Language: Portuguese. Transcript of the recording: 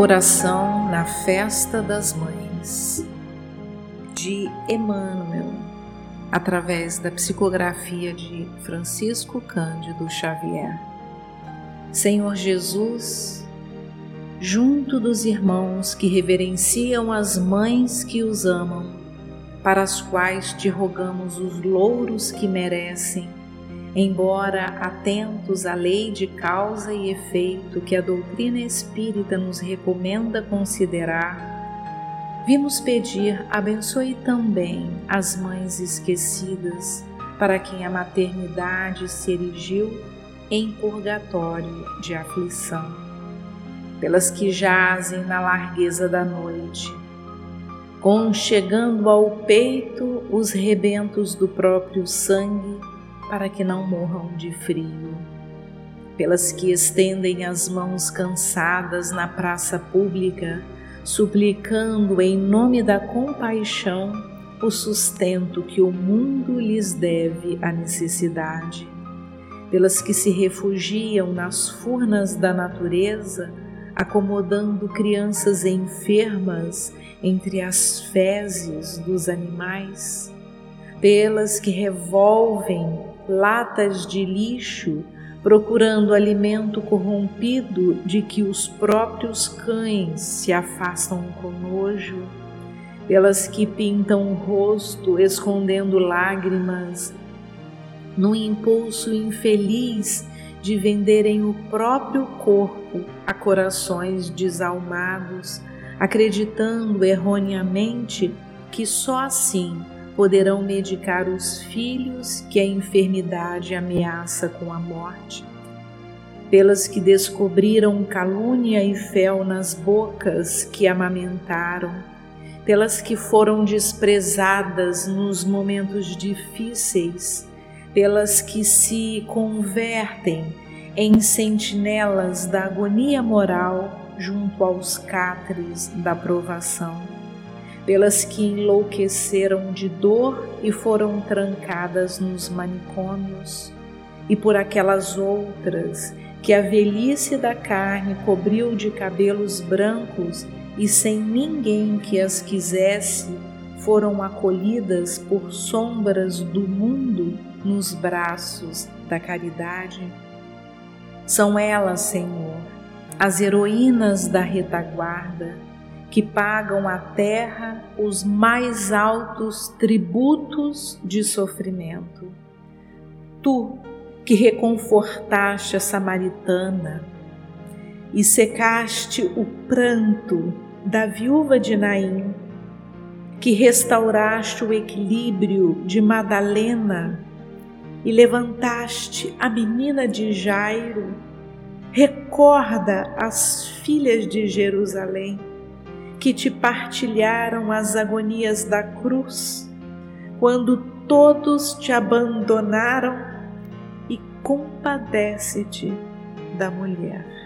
Oração na Festa das Mães, de Emmanuel, através da psicografia de Francisco Cândido Xavier. Senhor Jesus, junto dos irmãos que reverenciam as mães que os amam, para as quais te rogamos os louros que merecem, embora atentos à lei de causa e efeito que a doutrina espírita nos recomenda considerar, vimos pedir abençoe também as mães esquecidas, para quem a maternidade se erigiu em purgatório de aflição, pelas que jazem na largueza da noite, conchegando ao peito os rebentos do próprio sangue para que não morram de frio, pelas que estendem as mãos cansadas na praça pública, suplicando em nome da compaixão o sustento que o mundo lhes deve à necessidade, pelas que se refugiam nas furnas da natureza, acomodando crianças enfermas entre as fezes dos animais, pelas que revolvem latas de lixo, procurando alimento corrompido de que os próprios cães se afastam com nojo, pelas que pintam o rosto escondendo lágrimas, no impulso infeliz de venderem o próprio corpo a corações desalmados, acreditando erroneamente que só assim poderão medicar os filhos que a enfermidade ameaça com a morte. Pelas que descobriram calúnia e fel nas bocas que amamentaram, pelas que foram desprezadas nos momentos difíceis, pelas que se convertem em sentinelas da agonia moral junto aos catres da provação pelas que enlouqueceram de dor e foram trancadas nos manicômios, e por aquelas outras que a velhice da carne cobriu de cabelos brancos e sem ninguém que as quisesse, foram acolhidas por sombras do mundo nos braços da caridade. São elas, Senhor, as heroínas da retaguarda que pagam à terra os mais altos tributos de sofrimento. Tu que reconfortaste a samaritana e secaste o pranto da viúva de Naim, que restauraste o equilíbrio de Madalena e levantaste a menina de Jairo, recorda as filhas de Jerusalém que te partilharam as agonias da cruz, quando todos te abandonaram, e compadece-te da mulher.